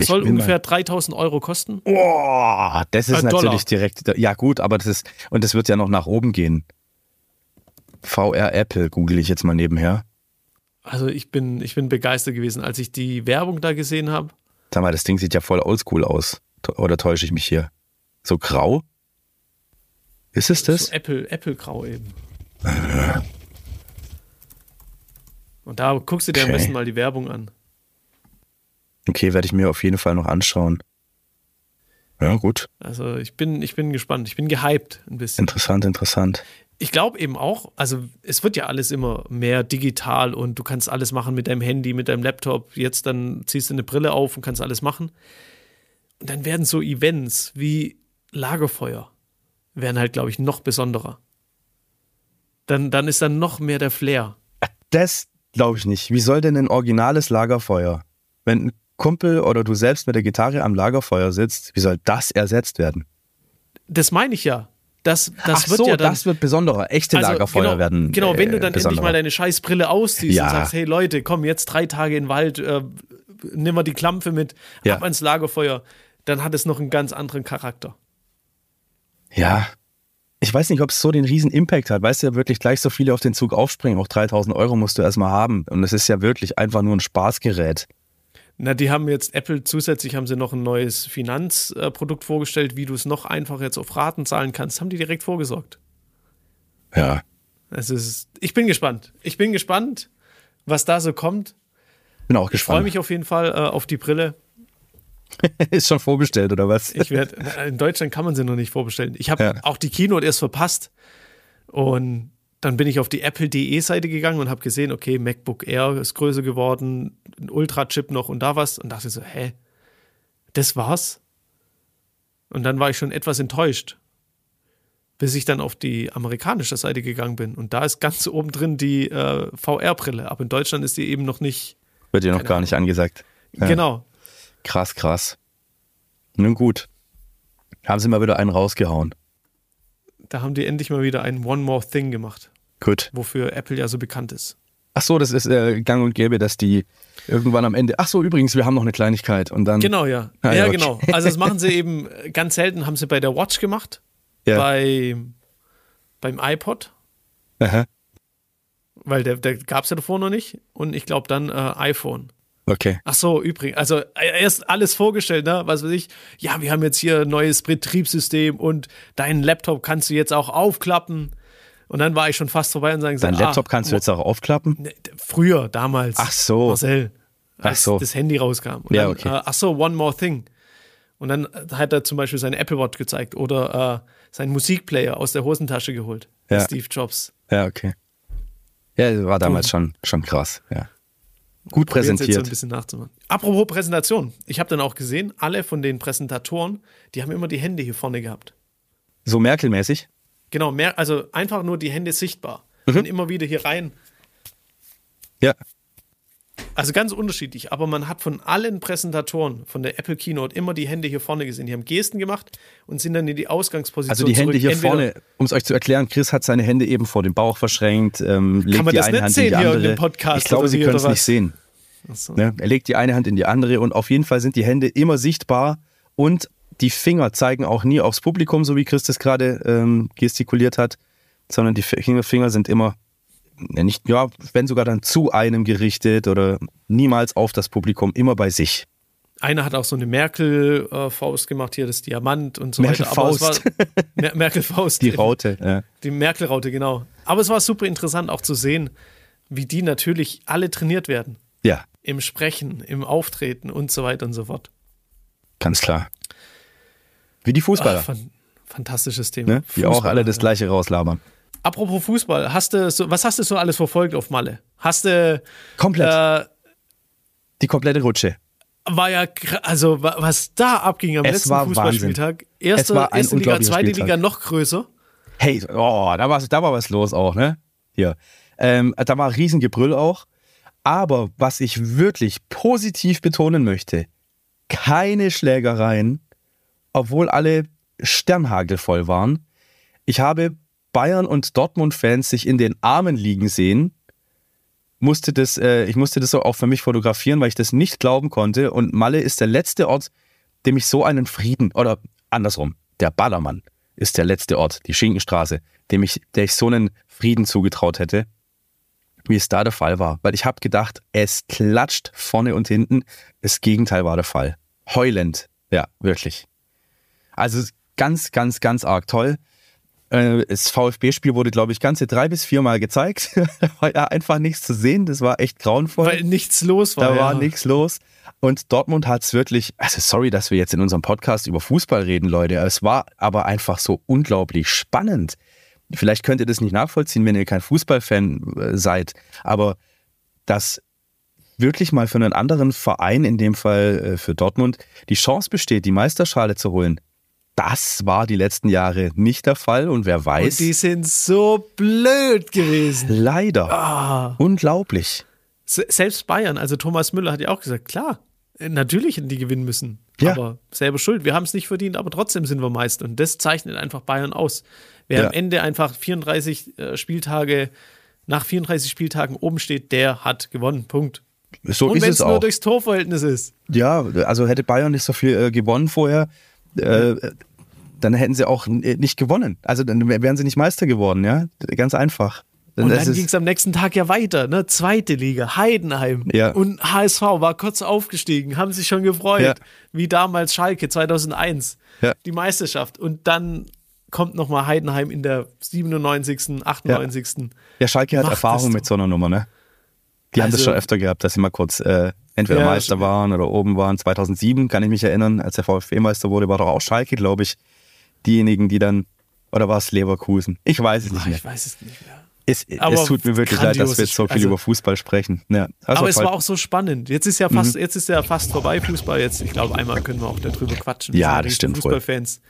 Soll ungefähr 3000 Euro kosten. Oh, das ist äh, natürlich direkt. Ja, gut, aber das ist. Und das wird ja noch nach oben gehen. VR Apple google ich jetzt mal nebenher. Also ich bin, ich bin begeistert gewesen, als ich die Werbung da gesehen habe. Sag mal, das Ding sieht ja voll oldschool aus. Oder täusche ich mich hier? So grau? Ist es das? So Apple, Apple grau eben. Und da guckst du dir okay. am besten mal die Werbung an. Okay, werde ich mir auf jeden Fall noch anschauen. Ja, gut. Also ich bin, ich bin gespannt. Ich bin gehypt ein bisschen. Interessant, interessant. Ich glaube eben auch, also es wird ja alles immer mehr digital und du kannst alles machen mit deinem Handy, mit deinem Laptop. Jetzt dann ziehst du eine Brille auf und kannst alles machen. dann werden so Events wie Lagerfeuer, werden halt, glaube ich, noch besonderer. Dann, dann ist dann noch mehr der Flair. Das glaube ich nicht. Wie soll denn ein originales Lagerfeuer, wenn ein Kumpel oder du selbst mit der Gitarre am Lagerfeuer sitzt, wie soll das ersetzt werden? Das meine ich ja. Das, das Ach wird so, ja dann, das wird besonderer. Echte Also, Lagerfeuer genau, werden. Genau, wenn du äh, dann endlich besonderer. mal deine Scheißbrille ausziehst Ja. und sagst, hey Leute, komm jetzt drei Tage in den Wald, äh, nimm mal die Klampfe mit, Ja. ab ans Lagerfeuer, dann hat es noch einen ganz anderen Charakter. Ja. Ich weiß nicht, ob es so den riesen Impact hat. Weißt du, ja wirklich gleich so viele auf den Zug aufspringen. Auch 3000 Euro musst du erstmal haben. Und es ist ja wirklich einfach nur ein Spaßgerät. Na, die haben jetzt Apple zusätzlich haben sie noch ein neues Finanzprodukt vorgestellt, wie du es noch einfacher jetzt auf Raten zahlen kannst. Haben die direkt vorgesorgt. Ja. Es ist, ich bin gespannt. Ich bin gespannt, was da so kommt. Bin auch Ich freue gespannt. mich auf jeden Fall äh, auf die Brille. ist schon vorbestellt, oder was? Ich werde in Deutschland kann man sie noch nicht vorbestellen. Ich habe Ja. auch die Keynote erst verpasst und dann bin ich auf die Apple.de Seite gegangen und habe gesehen, okay, MacBook Air ist größer geworden, ein Ultra-Chip noch und da was und dachte so, hä, das war's? Und dann war ich schon etwas enttäuscht, bis ich dann auf die amerikanische Seite gegangen bin und da ist ganz oben drin die äh, VR-Brille, aber in Deutschland ist die eben noch nicht. Wird dir noch gar nicht angesagt. Ja. Genau. Krass, krass. Nun gut. Haben sie mal wieder einen rausgehauen. Da haben die endlich mal wieder ein One More Thing gemacht, Gut. wofür Apple ja so bekannt ist. Ach so, das ist äh, gang und gäbe, dass die irgendwann am Ende. Ach so, übrigens, wir haben noch eine Kleinigkeit. Und dann. Genau, ja. Ah, ja, ja, okay. genau. Also das machen sie eben äh, ganz selten, haben sie bei der Watch gemacht, Ja. bei, beim iPod, Aha. weil der, der gab es ja davor noch nicht. Und ich glaube dann äh, iPhone. Okay. Ach so, übrigens, also äh, erst alles vorgestellt, ne? Was weiß ich. Ja, wir haben jetzt hier ein neues Betriebssystem und deinen Laptop kannst du jetzt auch aufklappen. Und dann war ich schon fast vorbei und sagen, Dein Laptop ah, kannst du jetzt auch aufklappen? Ne, Früher, damals. Ach so. Marcel. Als so. das Handy rauskam. Und Ja, dann, okay. äh, ach so, One More Thing. Und dann hat er zum Beispiel seine Apple Watch gezeigt oder äh, seinen Musikplayer aus der Hosentasche geholt. Ja. Steve Jobs. Ja, okay. Ja, war damals schon, schon krass, ja. Gut Sie Jetzt so ein präsentiert. bisschen nachzumachen. Apropos Präsentation. Ich habe dann auch gesehen, alle von den Präsentatoren, die haben immer die Hände hier vorne gehabt. So Merkel-mäßig? Genau, mehr, also einfach nur die Hände sichtbar. Mhm. Und immer wieder hier rein. Ja. Also ganz unterschiedlich, aber man hat von allen Präsentatoren von der Apple Keynote immer die Hände hier vorne gesehen. Die haben Gesten gemacht und sind dann in die Ausgangsposition Also die Hände zurück. hier Entweder- vorne, um es euch zu erklären, Chris hat seine Hände eben vor dem Bauch verschränkt, ähm, legt man die das eine nicht Hand in sehen die hier in andere. dem Podcast ich glaube, Sie können es nicht sehen. So. Ne? Er legt die eine Hand in die andere und auf jeden Fall sind die Hände immer sichtbar und die Finger zeigen auch nie aufs Publikum, so wie Chris das gerade ähm, gestikuliert hat, sondern die Finger, sind immer nicht, ja, wenn sogar dann zu einem gerichtet oder niemals auf das Publikum, immer bei sich. Einer hat auch so eine Merkel-Faust gemacht, hier das Diamant und so weiter. Es Merkel-Faust. war- Mer Merkel-Faust. Die Raute. Ja. Die Merkel-Raute, genau. Aber es war super interessant auch zu sehen, wie die natürlich alle trainiert werden. ja, Im Sprechen, im Auftreten und so weiter und so fort. ganz klar. Wie die Fußballer, Ach, fan fantastisches Thema. ne? die auch alle das gleiche rauslabern. Apropos Fußball, hast du so, was hast du so alles verfolgt auf Malle? Hast du Komplett. äh, Die komplette Rutsche. war ja also wa- was da abging am Es letzten war Fußballspieltag. Erste, Es war ein erste Liga, zweite Spieltag. Liga noch größer. Hey, oh, da war, da war was los auch, ne? Hier. Ähm, da war Riesengebrüll auch. Aber was ich wirklich positiv betonen möchte, keine Schlägereien, obwohl alle sternhagelvoll waren. Ich habe Bayern- und Dortmund-Fans sich in den Armen liegen sehen. Musste das, äh, ich musste das auch für mich fotografieren, weil ich das nicht glauben konnte. Und Malle ist der letzte Ort, dem ich so einen Frieden, oder andersrum, der Ballermann ist der letzte Ort, die Schinkenstraße, dem ich, der ich so einen Frieden zugetraut hätte, wie es da der Fall war. Weil ich habe gedacht, es klatscht vorne und hinten. Das Gegenteil war der Fall. Heulend. Ja, wirklich. Also ganz, ganz, ganz arg toll. Äh, Das VfB-Spiel wurde, glaube ich, ganze drei bis viermal gezeigt. da war ja einfach nichts zu sehen. Das war echt grauenvoll. Weil nichts los war. Da war ja. nichts los. Und Dortmund hat es wirklich, also sorry, dass wir jetzt in unserem Podcast über Fußball reden, Leute. Es war aber einfach so unglaublich spannend. Vielleicht könnt ihr das nicht nachvollziehen, wenn ihr kein Fußballfan äh, seid, aber dass wirklich mal für einen anderen Verein, in dem Fall äh, für Dortmund, die Chance besteht, die Meisterschale zu holen. Das war die letzten Jahre nicht der Fall und wer weiß. Und die sind so blöd gewesen. Leider. Ah. Unglaublich. Selbst Bayern, also Thomas Müller hat ja auch gesagt, klar, äh, natürlich hätten die gewinnen müssen. Ja. Aber selber schuld. Wir haben es nicht verdient, aber trotzdem sind wir Meister. Und das zeichnet einfach Bayern aus. Wer ja. am Ende einfach 34 äh, Spieltage, nach 34 Spieltagen oben steht, der hat gewonnen. Punkt. So Und wenn es nur durchs Torverhältnis ist. Ja, also hätte Bayern nicht so viel äh, gewonnen vorher, äh, dann hätten sie auch äh, nicht gewonnen. Also dann wären sie nicht Meister geworden, ja. Ganz einfach. Und dann ging es am nächsten Tag ja weiter, ne? Zweite Liga, Heidenheim. Ja. Und HSV war kurz aufgestiegen, haben sich schon gefreut, ja. wie damals Schalke 2001, ja. die Meisterschaft. Und dann kommt nochmal Heidenheim in der 97., 98. Ja, Schalke hat Erfahrung mit so einer Nummer, ne? Die also, haben das schon öfter gehabt, dass sie mal kurz äh, entweder ja, Meister waren oder oben waren. 2007 kann ich mich erinnern, als der VfB Meister wurde, war doch auch Schalke, glaube ich, diejenigen, die dann, oder war es Leverkusen? Ich weiß es nicht mehr. Ich weiß es nicht mehr. Es, es, tut mir wirklich leid, dass wir jetzt so viel also, über Fußball sprechen. Ja, also aber es war auch so spannend. Jetzt ist ja fast, mhm. jetzt ist ja fast vorbei Fußball. Jetzt, ich glaube, einmal können wir auch darüber quatschen. Ja, das stimmt. Fußballfans.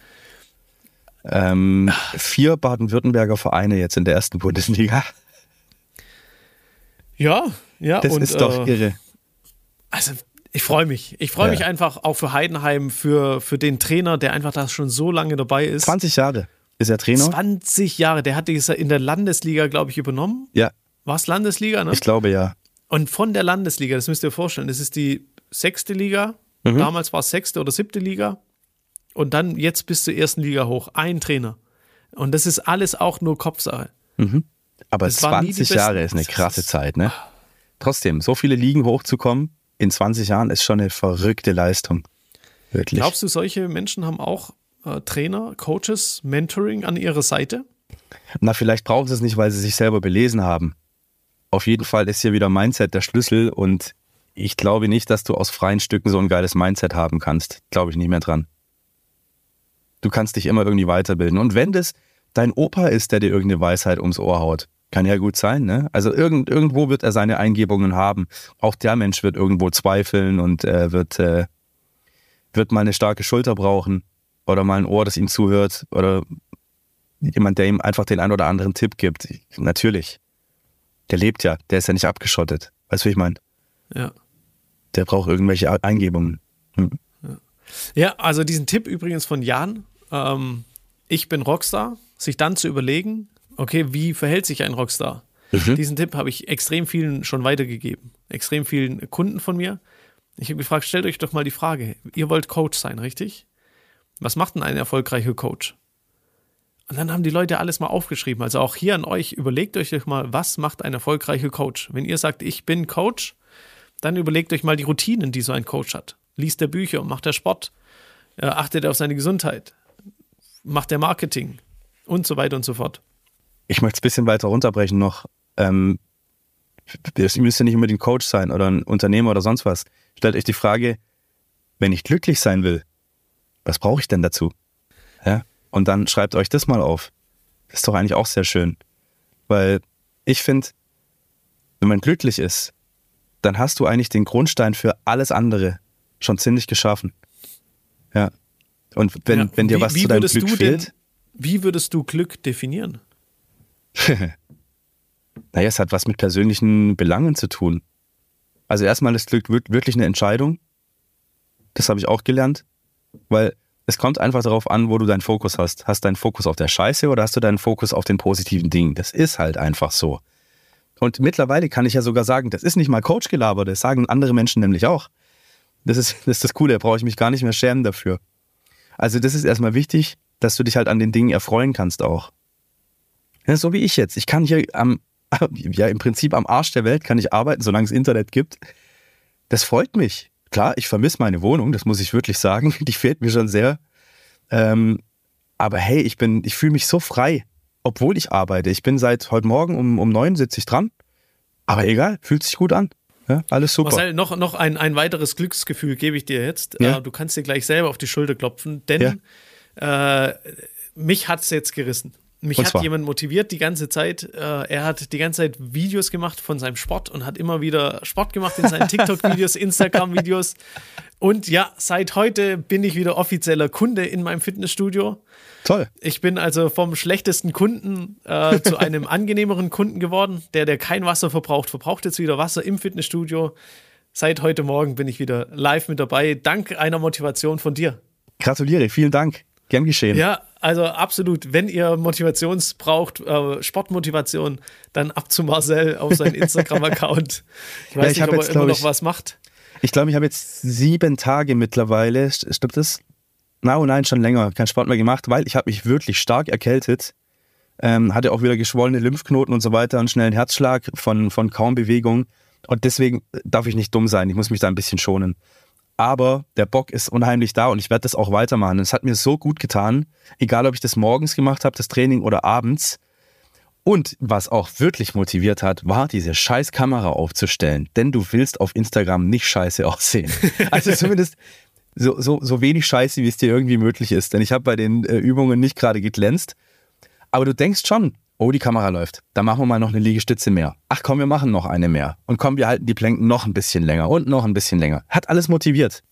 Ähm, vier Baden-Württemberger Vereine jetzt in der ersten Bundesliga. Ja, ja. Das und, ist doch äh, irre. Also ich freue mich. Ich freue ja. mich einfach auch für Heidenheim, für, für den Trainer, der einfach da schon so lange dabei ist. 20 Jahre ist er Trainer. 20 Jahre. Der hat es in der Landesliga, glaube ich, übernommen. Ja. War es Landesliga, ne? Ich glaube ja. Und von der Landesliga, das müsst ihr euch vorstellen, das ist die sechste Liga. Mhm. Damals war es sechste oder siebte Liga. Und dann jetzt bis zur ersten Liga hoch. Ein Trainer. Und das ist alles auch nur Kopfsache. Mhm. Aber das 20 Jahre ist eine krasse Zeit, ne? Trotzdem, so viele Ligen hochzukommen in 20 Jahren ist schon eine verrückte Leistung. Wirklich. Glaubst du, solche Menschen haben auch äh, Trainer, Coaches, Mentoring an ihrer Seite? Na, vielleicht brauchen sie es nicht, weil sie sich selber belesen haben. Auf jeden Fall ist hier wieder Mindset der Schlüssel und ich glaube nicht, dass du aus freien Stücken so ein geiles Mindset haben kannst. Glaube ich nicht mehr dran. Du kannst dich immer irgendwie weiterbilden. Und wenn das dein Opa ist, der dir irgendeine Weisheit ums Ohr haut, kann ja gut sein, ne? Also irgend, irgendwo wird er seine Eingebungen haben. Auch der Mensch wird irgendwo zweifeln und äh, wird, äh, wird mal eine starke Schulter brauchen oder mal ein Ohr, das ihm zuhört oder jemand, der ihm einfach den einen oder anderen Tipp gibt. Natürlich. Der lebt ja, der ist ja nicht abgeschottet. Weißt du, wie ich meine? Ja. Der braucht irgendwelche Eingebungen. Hm. Ja. ja. also diesen Tipp übrigens von Jan, ähm, ich bin Rockstar, sich dann zu überlegen, okay, wie verhält sich ein Rockstar? Mhm. Diesen Tipp habe ich extrem vielen schon weitergegeben. Extrem vielen Kunden von mir. Ich habe gefragt, stellt euch doch mal die Frage, ihr wollt Coach sein, richtig? Was macht denn ein erfolgreicher Coach? Und dann haben die Leute alles mal aufgeschrieben. Also auch hier an euch, überlegt euch doch mal, was macht ein erfolgreicher Coach? Wenn ihr sagt, ich bin Coach, dann überlegt euch mal die Routinen, die so ein Coach hat. Liest er Bücher, macht er Sport, achtet er auf seine Gesundheit, macht er Marketing und so weiter und so fort. Ich möchte es ein bisschen weiter runterbrechen noch. Ähm, ihr müsst ja nicht unbedingt Coach sein oder ein Unternehmer oder sonst was. Stellt euch die Frage, wenn ich glücklich sein will, was brauche ich denn dazu? Ja? Und dann schreibt euch das mal auf. Das ist doch eigentlich auch sehr schön. Weil ich finde, wenn man glücklich ist, dann hast du eigentlich den Grundstein für alles andere schon ziemlich geschaffen. Ja. Und wenn, ja, wenn dir was wie, wie zu deinem Glück fehlt. Denn, wie würdest du Glück definieren? naja, es hat was mit persönlichen Belangen zu tun. Also erstmal ist Glück wirklich eine Entscheidung. Das habe ich auch gelernt. Weil es kommt einfach darauf an, wo du deinen Fokus hast. Hast du deinen Fokus auf der Scheiße oder hast du deinen Fokus auf den positiven Dingen? Das ist halt einfach so. Und mittlerweile kann ich ja sogar sagen, das ist nicht mal Coach-Gelaber, das sagen andere Menschen nämlich auch. Das ist, das ist das Coole, da brauche ich mich gar nicht mehr schämen dafür. Also das ist erstmal wichtig, dass du dich halt an den Dingen erfreuen kannst auch. Ja, so wie ich jetzt. Ich kann hier am, ja, im Prinzip am Arsch der Welt kann ich arbeiten, solange es Internet gibt. Das freut mich. Klar, ich vermisse meine Wohnung, das muss ich wirklich sagen. Die fehlt mir schon sehr. Ähm, aber hey, ich bin, ich fühle mich so frei, obwohl ich arbeite. Ich bin seit heute Morgen um, um neun sitze ich dran. Aber egal, fühlt sich gut an. Ja, alles super. Marcel, noch, noch ein, ein weiteres Glücksgefühl gebe ich dir jetzt. Ja. Äh, du kannst dir gleich selber auf die Schulter klopfen, denn ja. äh, mich hat es jetzt gerissen. Mich hat jemand motiviert die ganze Zeit. Äh, er hat die ganze Zeit Videos gemacht von seinem Sport und hat immer wieder Sport gemacht in seinen TikTok-Videos, Instagram-Videos. Und ja, seit heute bin ich wieder offizieller Kunde in meinem Fitnessstudio. Toll. Ich bin also vom schlechtesten Kunden äh, zu einem angenehmeren Kunden geworden. Der, der kein Wasser verbraucht, verbraucht jetzt wieder Wasser im Fitnessstudio. Seit heute Morgen bin ich wieder live mit dabei, dank einer Motivation von dir. Gratuliere, vielen Dank. Gern geschehen. Ja, also absolut. Wenn ihr Motivations braucht, äh, Sportmotivation, dann ab zu Marcel auf seinen Instagram-Account. Ich weiß ja, ich nicht, ob jetzt, er immer noch was macht. Ich glaube, ich habe jetzt sieben Tage mittlerweile. Stimmt das? Na, oh nein, schon länger. Kein Sport mehr gemacht, weil ich habe mich wirklich stark erkältet. Ähm, hatte auch wieder geschwollene Lymphknoten und so weiter und schnellen Herzschlag von, von kaum Bewegung. Und deswegen darf ich nicht dumm sein. Ich muss mich da ein bisschen schonen aber der Bock ist unheimlich da und ich werde das auch weitermachen. Es hat mir so gut getan, egal ob ich das morgens gemacht habe, das Training oder abends. Und was auch wirklich motiviert hat, war diese scheiß Kamera aufzustellen, denn du willst auf Instagram nicht scheiße aussehen. Also zumindest so, so, so wenig scheiße, wie es dir irgendwie möglich ist. Denn ich habe bei den äh, Übungen nicht gerade geglänzt. Aber du denkst schon, Oh, die Kamera läuft. Da machen wir mal noch eine Liegestütze mehr. Ach komm, wir machen noch eine mehr. Und komm, wir halten die Planken noch ein bisschen länger und noch ein bisschen länger. Hat alles motiviert.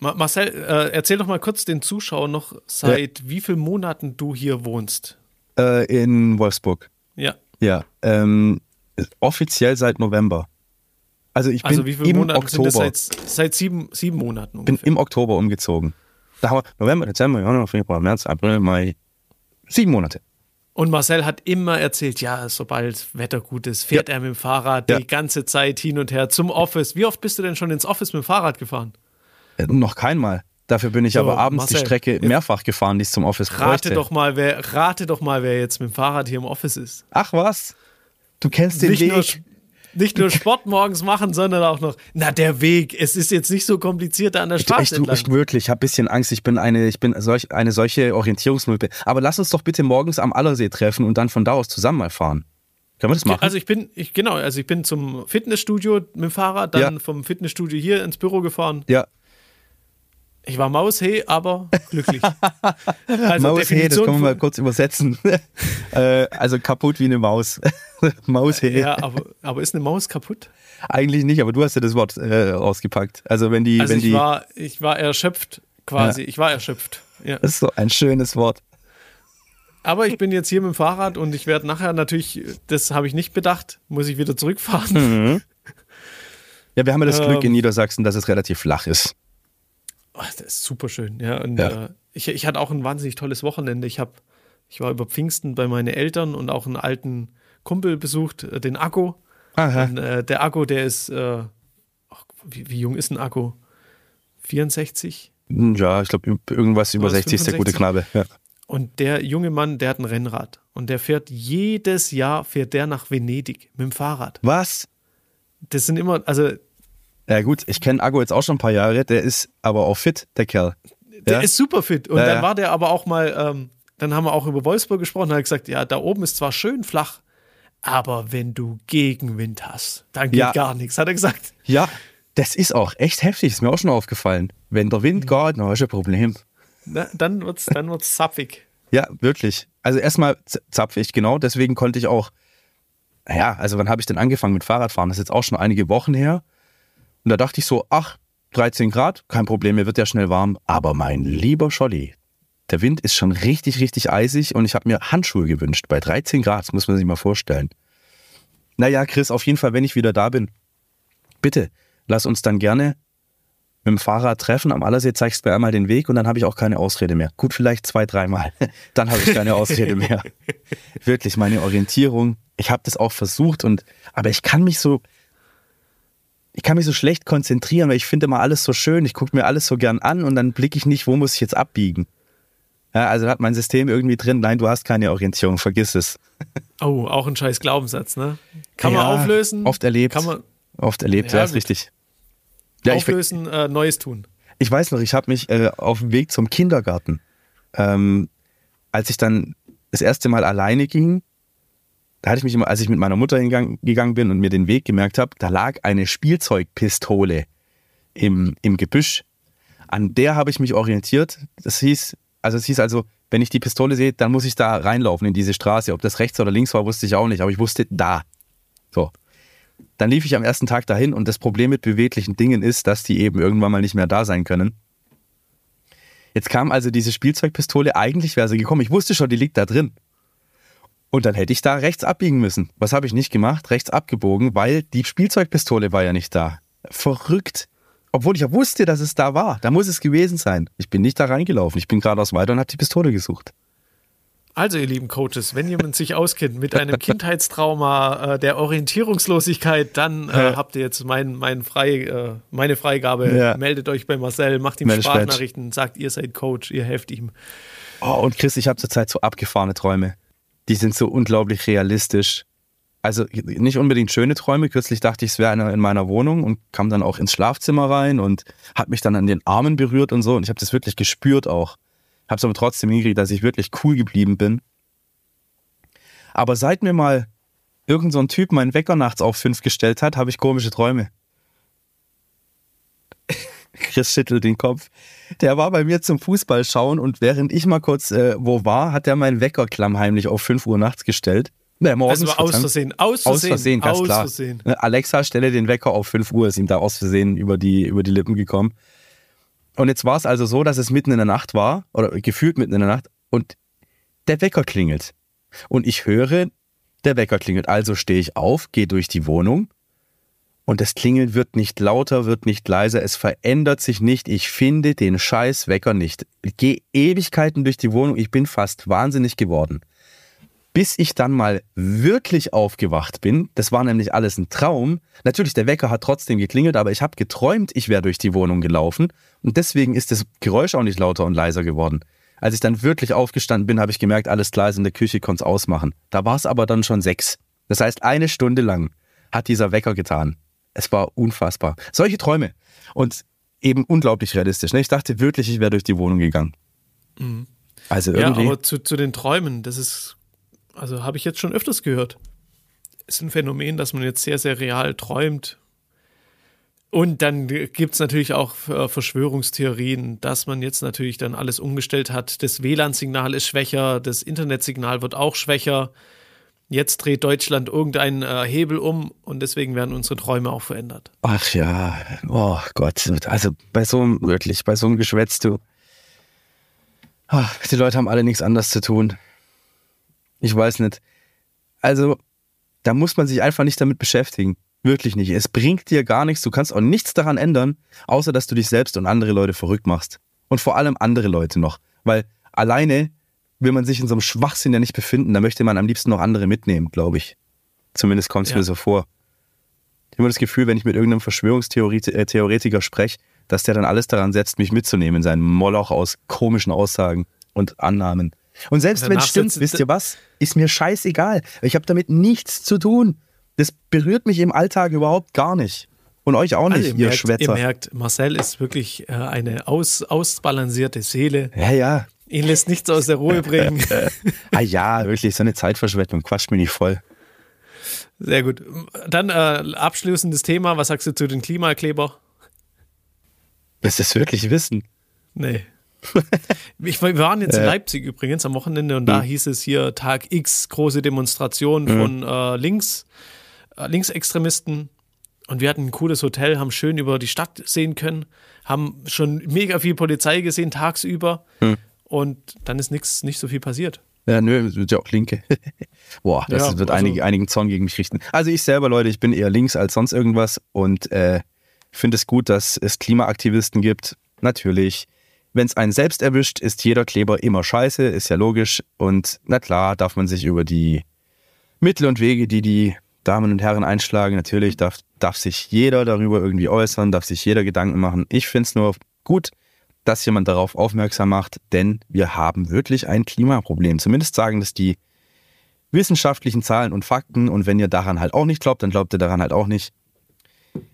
Marcel, äh, erzähl doch mal kurz den Zuschauern noch, seit ja. wie vielen Monaten du hier wohnst? Äh, in Wolfsburg. Ja. Ja. Ähm, offiziell seit November. Also ich also bin also wie viele im Monate Oktober. Seit, seit, sieben, sieben Monaten ungefähr. Bin im Oktober umgezogen. Da haben wir November, Dezember, Januar, Februar, März, April, Mai. Sieben Monate. Und Marcel hat immer erzählt, ja, sobald Wetter gut ist, fährt ja. er mit dem Fahrrad ja. die ganze Zeit hin und her zum Office. Wie oft bist du denn schon ins Office mit dem Fahrrad gefahren? Äh, noch keinmal. Dafür bin ich so, aber abends Marcel, die Strecke mehrfach gefahren, die es zum Office rate bräuchte. Doch mal, wer, rate doch mal, wer jetzt mit dem Fahrrad hier im Office ist. Ach was? Du kennst den Nicht Weg. Nicht nur Sport morgens machen, sondern auch noch, na, der Weg. Es ist jetzt nicht so kompliziert an der Straße. Ich, ich, ich wirklich, ich habe ein bisschen Angst. Ich bin eine, ich bin solch, eine solche Orientierungsmulpe. Aber lass uns doch bitte morgens am Allersee treffen und dann von da aus zusammen mal fahren. Können wir das machen? Also ich bin, ich, genau, also ich bin zum Fitnessstudio mit dem Fahrrad, dann ja. vom Fitnessstudio hier ins Büro gefahren. Ja. Ich war Maushee, aber glücklich. Also Maushee, das können wir mal kurz übersetzen. äh, also kaputt wie eine Maus. Maushee. Ja, aber, aber ist eine Maus kaputt? Eigentlich nicht, aber du hast ja das Wort äh, ausgepackt. Also wenn die, also wenn ich die. War, ich war erschöpft, quasi. Ja. Ich war erschöpft. Ja. Das ist so ein schönes Wort. Aber ich bin jetzt hier mit dem Fahrrad und ich werde nachher natürlich, das habe ich nicht bedacht, muss ich wieder zurückfahren. Mhm. Ja, wir haben ja das Glück in ähm. Niedersachsen, dass es relativ flach ist. Oh, das ist super schön, ja. Und ja. Äh, ich, ich hatte auch ein wahnsinnig tolles Wochenende. Ich habe, ich war über Pfingsten bei meinen Eltern und auch einen alten Kumpel besucht, äh, den Akku. Und, äh, der Akku, der ist, äh, wie, wie, jung ist ein Akku? 64? Hm, ja, ich glaube, irgendwas über 60 ist der gute Knabe. Ja. Und der junge Mann, der hat ein Rennrad. Und der fährt jedes Jahr fährt der nach Venedig mit dem Fahrrad. Was? Das sind immer, also ja gut, ich kenne Ago jetzt auch schon ein paar Jahre, der ist aber auch fit, der Kerl. Der ja? ist super fit. Und ja, dann war der aber auch mal, ähm, dann haben wir auch über Wolfsburg gesprochen, hat gesagt, ja, da oben ist zwar schön flach, aber wenn du Gegenwind hast, dann geht ja. gar nichts, hat er gesagt. Ja, das ist auch echt heftig, ist mir auch schon aufgefallen. Wenn der Wind mhm. geht, dann hast du ein Problem. Na, dann wird's, dann wird's zapfig. Ja, wirklich. Also erstmal zapfig, genau. Deswegen konnte ich auch, ja, also wann habe ich denn angefangen mit Fahrradfahren? Das ist jetzt auch schon einige Wochen her. Und da dachte ich so, ach, 13 Grad, kein Problem, mir wird ja schnell warm. Aber mein lieber Scholli, der Wind ist schon richtig, richtig eisig und ich habe mir Handschuhe gewünscht bei 13 Grad, das muss man sich mal vorstellen. Naja, Chris, auf jeden Fall, wenn ich wieder da bin, bitte, lass uns dann gerne mit dem Fahrrad treffen. Am Allersee zeigst du mir einmal den Weg und dann habe ich auch keine Ausrede mehr. Gut, vielleicht zwei, dreimal. dann habe ich keine Ausrede mehr. Wirklich, meine Orientierung. Ich habe das auch versucht und, aber ich kann mich so, ich kann mich so schlecht konzentrieren, weil ich finde immer alles so schön, ich gucke mir alles so gern an und dann blicke ich nicht, wo muss ich jetzt abbiegen. Ja, also hat mein System irgendwie drin, nein, du hast keine Orientierung, vergiss es. Oh, auch ein scheiß Glaubenssatz, ne? Kann ja, man auflösen? Oft erlebt. Kann man, oft erlebt, ja, ja ist richtig. Ja, auflösen, ich, äh, Neues tun. Ich weiß noch, ich habe mich äh, auf dem Weg zum Kindergarten, ähm, als ich dann das erste Mal alleine ging, da hatte ich mich immer, als ich mit meiner Mutter hingang, gegangen bin und mir den Weg gemerkt habe, da lag eine Spielzeugpistole im, im Gebüsch. An der habe ich mich orientiert. Das hieß, also es hieß also, wenn ich die Pistole sehe, dann muss ich da reinlaufen in diese Straße. Ob das rechts oder links war, wusste ich auch nicht, aber ich wusste da. So. Dann lief ich am ersten Tag dahin und das Problem mit beweglichen Dingen ist, dass die eben irgendwann mal nicht mehr da sein können. Jetzt kam also diese Spielzeugpistole, eigentlich wäre sie gekommen. Ich wusste schon, die liegt da drin. Und dann hätte ich da rechts abbiegen müssen. Was habe ich nicht gemacht? Rechts abgebogen, weil die Spielzeugpistole war ja nicht da. Verrückt. Obwohl ich ja wusste, dass es da war. Da muss es gewesen sein. Ich bin nicht da reingelaufen. Ich bin geradeaus weiter und habe die Pistole gesucht. Also, ihr lieben Coaches, wenn jemand sich auskennt mit einem Kindheitstrauma äh, der Orientierungslosigkeit, dann äh, habt ihr jetzt mein, mein Frei, äh, meine Freigabe. Ja. Meldet euch bei Marcel, macht ihm Sprachnachrichten, sagt, ihr seid Coach, ihr helft ihm. Oh, und Chris, ich habe zurzeit so abgefahrene Träume. Die sind so unglaublich realistisch. Also nicht unbedingt schöne Träume. Kürzlich dachte ich, es wäre einer in meiner Wohnung und kam dann auch ins Schlafzimmer rein und hat mich dann an den Armen berührt und so. Und ich habe das wirklich gespürt auch. Habe es aber trotzdem hingekriegt, dass ich wirklich cool geblieben bin. Aber seit mir mal irgend so ein Typ meinen Wecker nachts auf fünf gestellt hat, habe ich komische Träume. Chris schüttelt den Kopf. Der war bei mir zum Fußball schauen und während ich mal kurz äh, wo war, hat er meinen Wecker klammheimlich auf 5 Uhr nachts gestellt. Nee, morgens. Also aus Versehen, aus Versehen, aus Versehen, ganz aus klar. Versehen. Alexa, stelle den Wecker auf 5 Uhr, ist ihm da aus Versehen über die, über die Lippen gekommen. Und jetzt war es also so, dass es mitten in der Nacht war, oder gefühlt mitten in der Nacht, und der Wecker klingelt. Und ich höre, der Wecker klingelt. Also stehe ich auf, gehe durch die Wohnung und das Klingeln wird nicht lauter, wird nicht leiser, es verändert sich nicht. Ich finde den scheiß Wecker nicht. Ich gehe Ewigkeiten durch die Wohnung, ich bin fast wahnsinnig geworden. Bis ich dann mal wirklich aufgewacht bin, das war nämlich alles ein Traum. Natürlich, der Wecker hat trotzdem geklingelt, aber ich habe geträumt, ich wäre durch die Wohnung gelaufen und deswegen ist das Geräusch auch nicht lauter und leiser geworden. Als ich dann wirklich aufgestanden bin, habe ich gemerkt, alles klar ist in der Küche, konnte es ausmachen. Da war es aber dann schon sechs. Das heißt, eine Stunde lang hat dieser Wecker getan. Es war unfassbar. Solche Träume. Und eben unglaublich realistisch. Ne? Ich dachte wirklich, ich wäre durch die Wohnung gegangen. Mhm. Also irgendwie. Ja, aber zu, zu den Träumen, das ist, also habe ich jetzt schon öfters gehört. Ist ein Phänomen, dass man jetzt sehr, sehr real träumt und dann gibt es natürlich auch äh, Verschwörungstheorien, dass man jetzt natürlich dann alles umgestellt hat. Das WLAN-Signal ist schwächer, das Internetsignal wird auch schwächer. Jetzt dreht Deutschland irgendeinen äh, Hebel um und deswegen werden unsere Träume auch verändert. Ach ja, oh Gott. Also bei so einem, wirklich, bei so einem Geschwätz, du. Ach, die Leute haben alle nichts anderes zu tun. Ich weiß nicht. Also, da muss man sich einfach nicht damit beschäftigen. Wirklich nicht. Es bringt dir gar nichts. Du kannst auch nichts daran ändern, außer dass du dich selbst und andere Leute verrückt machst. Und vor allem andere Leute noch. Weil alleine will man sich in so einem Schwachsinn ja nicht befinden. Da möchte man am liebsten noch andere mitnehmen, glaube ich. Zumindest kommt es ja. mir so vor. Ich habe immer das Gefühl, wenn ich mit irgendeinem Verschwörungstheoretiker spreche, dass der dann alles daran setzt, mich mitzunehmen in seinen Moloch aus komischen Aussagen und Annahmen. Und selbst wenn es stimmt, wisst ihr was? Ist mir scheißegal. Ich habe damit nichts zu tun. Das berührt mich im Alltag überhaupt gar nicht. Und euch auch nicht, also ihr, ihr merkt, Schwätzer. Ihr merkt, Marcel ist wirklich äh, eine aus, ausbalancierte Seele. Ja, ja. Ihn lässt nichts aus der Ruhe bringen. ah ja, wirklich, so eine Zeitverschwendung. Quatsch mir nicht voll. Sehr gut. Dann äh, abschließendes Thema. Was sagst du zu den Klimakleber? Willst du das wirklich wissen? Nee. Ich, wir waren jetzt in Leipzig übrigens am Wochenende und da hm. hieß es hier Tag X, große Demonstration hm. von äh, links, äh, Linksextremisten. Und wir hatten ein cooles Hotel, haben schön über die Stadt sehen können, haben schon mega viel Polizei gesehen tagsüber. Hm. Und dann ist nichts, nicht so viel passiert. Ja, nö, das wird ja auch Linke. Boah, das ja, wird also, einige, einigen Zorn gegen mich richten. Also ich selber, Leute, ich bin eher links als sonst irgendwas und äh, finde es gut, dass es Klimaaktivisten gibt. Natürlich. Wenn es einen selbst erwischt, ist jeder Kleber immer scheiße, ist ja logisch. Und na klar, darf man sich über die Mittel und Wege, die die Damen und Herren einschlagen, natürlich darf, darf sich jeder darüber irgendwie äußern, darf sich jeder Gedanken machen. Ich finde es nur gut, dass jemand darauf aufmerksam macht, denn wir haben wirklich ein Klimaproblem. Zumindest sagen das die wissenschaftlichen Zahlen und Fakten. Und wenn ihr daran halt auch nicht glaubt, dann glaubt ihr daran halt auch nicht.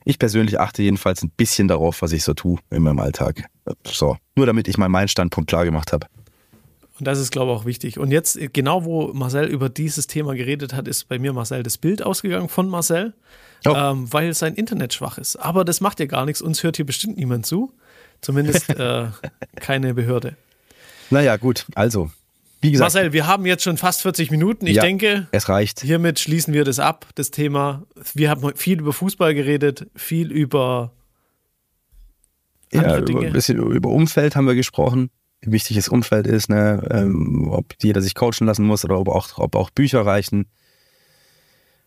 Ich persönlich achte jedenfalls ein bisschen darauf, was ich so tue in meinem Alltag. So, nur damit ich mal meinen Standpunkt klar gemacht habe. Und das ist, glaube ich, auch wichtig. Und jetzt, genau wo Marcel über dieses Thema geredet hat, ist bei mir Marcel das Bild ausgegangen von Marcel, oh. ähm, weil sein Internet schwach ist. Aber das macht ja gar nichts. Uns hört hier bestimmt niemand zu. Zumindest äh, keine Behörde. Naja, gut. Also, Wie gesagt, Marcel, wir haben jetzt schon fast 40 Minuten. Ich ja, denke, es reicht. Hiermit schließen wir das ab, das Thema. Wir haben viel über Fußball geredet, viel über ja, über, ein bisschen über Umfeld haben wir gesprochen. Wie wichtig das Umfeld ist, ne? Ähm, ob jeder sich coachen lassen muss oder ob auch, ob auch Bücher reichen.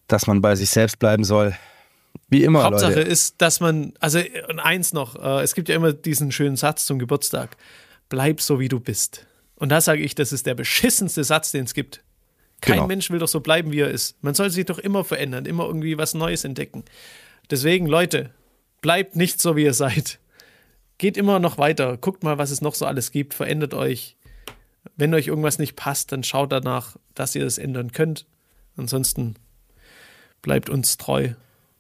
Dass man bei sich selbst bleiben soll. Wie immer. Hauptsache Leute. ist, dass man, also eins noch, äh, es gibt ja immer diesen schönen Satz zum Geburtstag. Bleib so, wie du bist. Und da sage ich, das ist der beschissenste Satz, den es gibt. Kein genau. Mensch will doch so bleiben, wie er ist. Man soll sich doch immer verändern, immer irgendwie was Neues entdecken. Deswegen, Leute, bleibt nicht so, wie ihr seid. Geht immer noch weiter. Guckt mal, was es noch so alles gibt. Verändert euch. Wenn euch irgendwas nicht passt, dann schaut danach, dass ihr das ändern könnt. Ansonsten bleibt uns treu.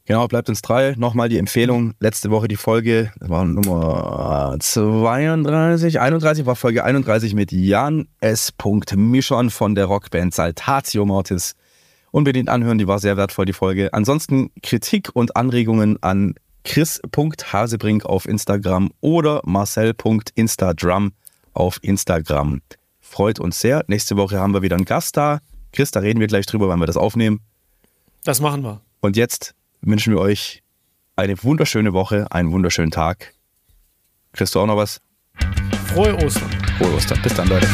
Genau, bleibt uns treu. Nochmal die Empfehlung. Letzte Woche die Folge, das war Nummer 32, 31, war Folge 31 mit Jan S. Mischon von der Rockband Saltatio Mortis. Unbedingt anhören, die war sehr wertvoll, die Folge. Ansonsten Kritik und Anregungen an chris.hasebrink auf Instagram oder marcel.instadrum auf Instagram. Freut uns sehr. Nächste Woche haben wir wieder einen Gast da. Chris, da reden wir gleich drüber, wann wir das aufnehmen. Das machen wir. Und jetzt wünschen wir euch eine wunderschöne Woche, einen wunderschönen Tag. Kriegst du auch noch was? Frohe Ostern. Frohe Ostern. Bis dann, Leute.